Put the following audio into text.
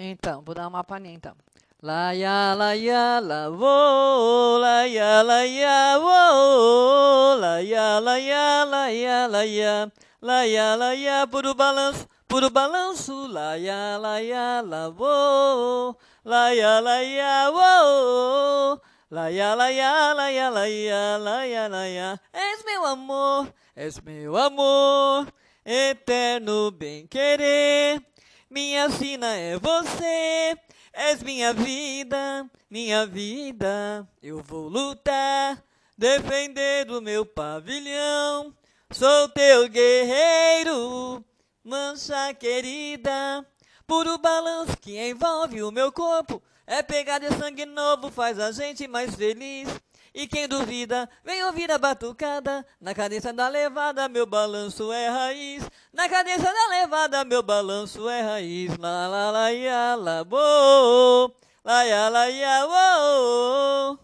Então, vou dar uma palhinha então. La ya la ya la wo la ya la ya wo la ya la ya la ya la ya la ya la ya puro balanço puro balanço la ya la ya la wo la ya la ya wo la ya la ya la ya la ya la ya la ya és meu amor és meu amor eterno bem querer minha sina é você, és minha vida, minha vida. Eu vou lutar, defender o meu pavilhão. Sou teu guerreiro, mancha querida. Puro balanço que envolve o meu corpo. É pegar de sangue novo, faz a gente mais feliz. E quem duvida, vem ouvir a batucada. Na cadência da levada, meu balanço é raiz. Na cadência da levada, meu balanço é raiz. La la la ya la bo, la ya la ya wo.